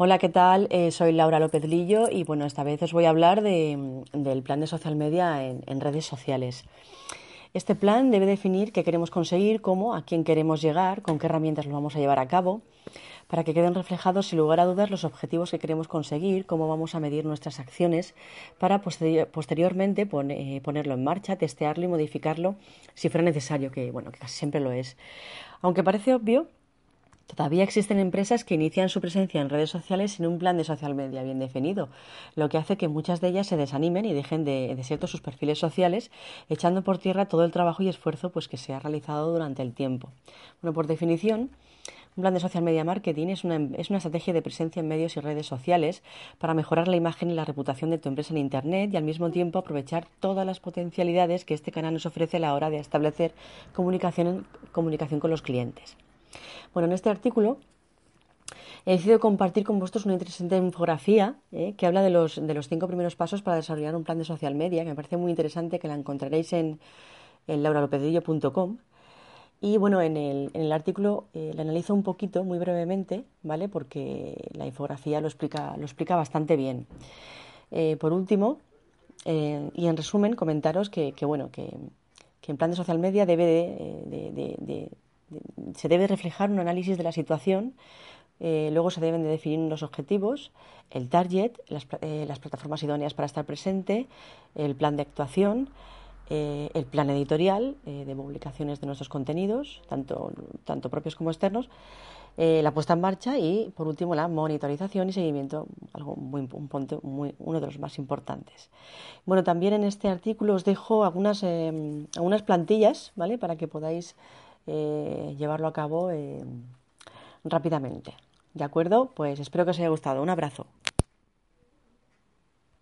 Hola, ¿qué tal? Eh, soy Laura López Lillo y bueno, esta vez os voy a hablar de, del plan de social media en, redes sociales. Este plan debe definir qué queremos conseguir, cómo, a quién queremos llegar, con qué herramientas lo vamos a llevar a cabo, para que queden reflejados sin lugar a dudas los objetivos que queremos conseguir, cómo vamos a medir nuestras acciones, para posterior, posteriormente eh, ponerlo en marcha, testearlo y modificarlo si fuera necesario, que bueno, que casi siempre lo es. Aunque parece obvio, Todavía existen empresas que inician su presencia en redes sociales sin un plan de social media bien definido, lo que hace que muchas de ellas se desanimen y dejen de desiertos sus perfiles sociales, echando por tierra todo el trabajo y esfuerzo pues, que se ha realizado durante el tiempo. Bueno, por definición, un plan de social media marketing es una, es una, estrategia de presencia en medios y redes sociales para mejorar la imagen y la reputación de tu empresa en Internet y al mismo tiempo aprovechar todas las potencialidades que este canal nos ofrece a la hora de establecer comunicación, comunicación con los clientes. Bueno, en este artículo he decidido compartir con vosotros una interesante infografía ¿eh? que habla de los, de los cinco primeros pasos para desarrollar un plan de social media, que me parece muy interesante, que la encontraréis en, en lauralopedillo.com. Y bueno, en el, en el artículo eh, la analizo un poquito, muy brevemente, ¿vale? Porque la infografía lo explica, lo explica bastante bien. Eh, por último, y en resumen, comentaros que, que bueno, que, que, en plan de social media debe de, de, de se debe reflejar un análisis de la situación, eh, luego se deben de definir los objetivos, el target, las, eh, las, plataformas idóneas para estar presente, el plan de actuación, eh, el plan editorial de publicaciones de nuestros contenidos, tanto, tanto propios como externos, la puesta en marcha y, por último, la monitorización y seguimiento, algo muy, un punto uno de los más importantes. Bueno, también en este artículo os dejo algunas, algunas plantillas, ¿vale? Para que podáis eh, llevarlo a cabo eh, rápidamente. ¿De acuerdo? Pues espero que os haya gustado. Un abrazo.